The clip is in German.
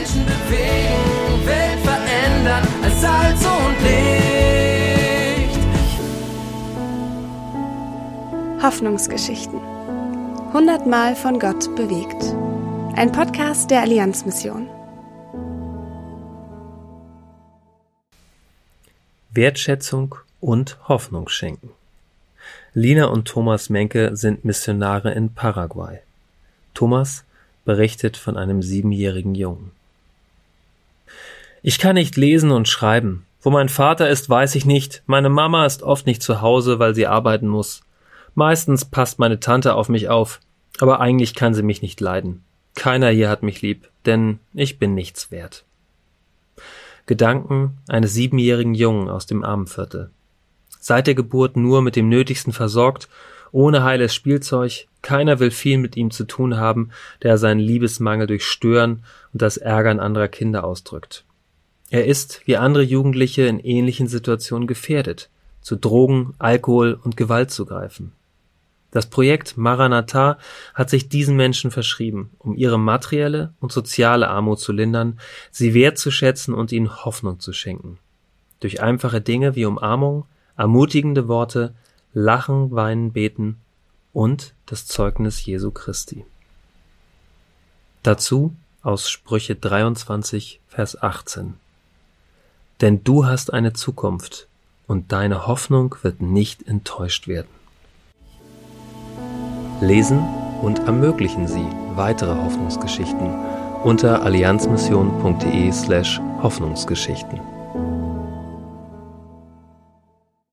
Menschen bewegen, Welt verändern als Salz und Licht. Hoffnungsgeschichten. Hundertmal von Gott bewegt. Ein Podcast der Allianzmission. Wertschätzung und Hoffnung schenken. Lina und Thomas Menke sind Missionare in Paraguay. Thomas berichtet von einem siebenjährigen Jungen. Ich kann nicht lesen und schreiben. Wo mein Vater ist, weiß ich nicht. Meine Mama ist oft nicht zu Hause, weil sie arbeiten muss. Meistens passt meine Tante auf mich auf, aber eigentlich kann sie mich nicht leiden. Keiner hier hat mich lieb, denn ich bin nichts wert. Gedanken eines siebenjährigen Jungen aus dem Armenviertel. Seit der Geburt nur mit dem Nötigsten versorgt, ohne heiles Spielzeug, keiner will viel mit ihm zu tun haben, der seinen Liebesmangel durch Stören und das Ärgern anderer Kinder ausdrückt. Er ist, wie andere Jugendliche in ähnlichen Situationen gefährdet, zu Drogen, Alkohol und Gewalt zu greifen. Das Projekt Maranatha hat sich diesen Menschen verschrieben, um ihre materielle und soziale Armut zu lindern, sie wertzuschätzen und ihnen Hoffnung zu schenken. Durch einfache Dinge wie Umarmung, ermutigende Worte, Lachen, Weinen, Beten und das Zeugnis Jesu Christi. Dazu aus Sprüche 23, Vers 18. Denn du hast eine Zukunft und deine Hoffnung wird nicht enttäuscht werden. Lesen und ermöglichen Sie weitere Hoffnungsgeschichten unter allianzmission.de slash Hoffnungsgeschichten.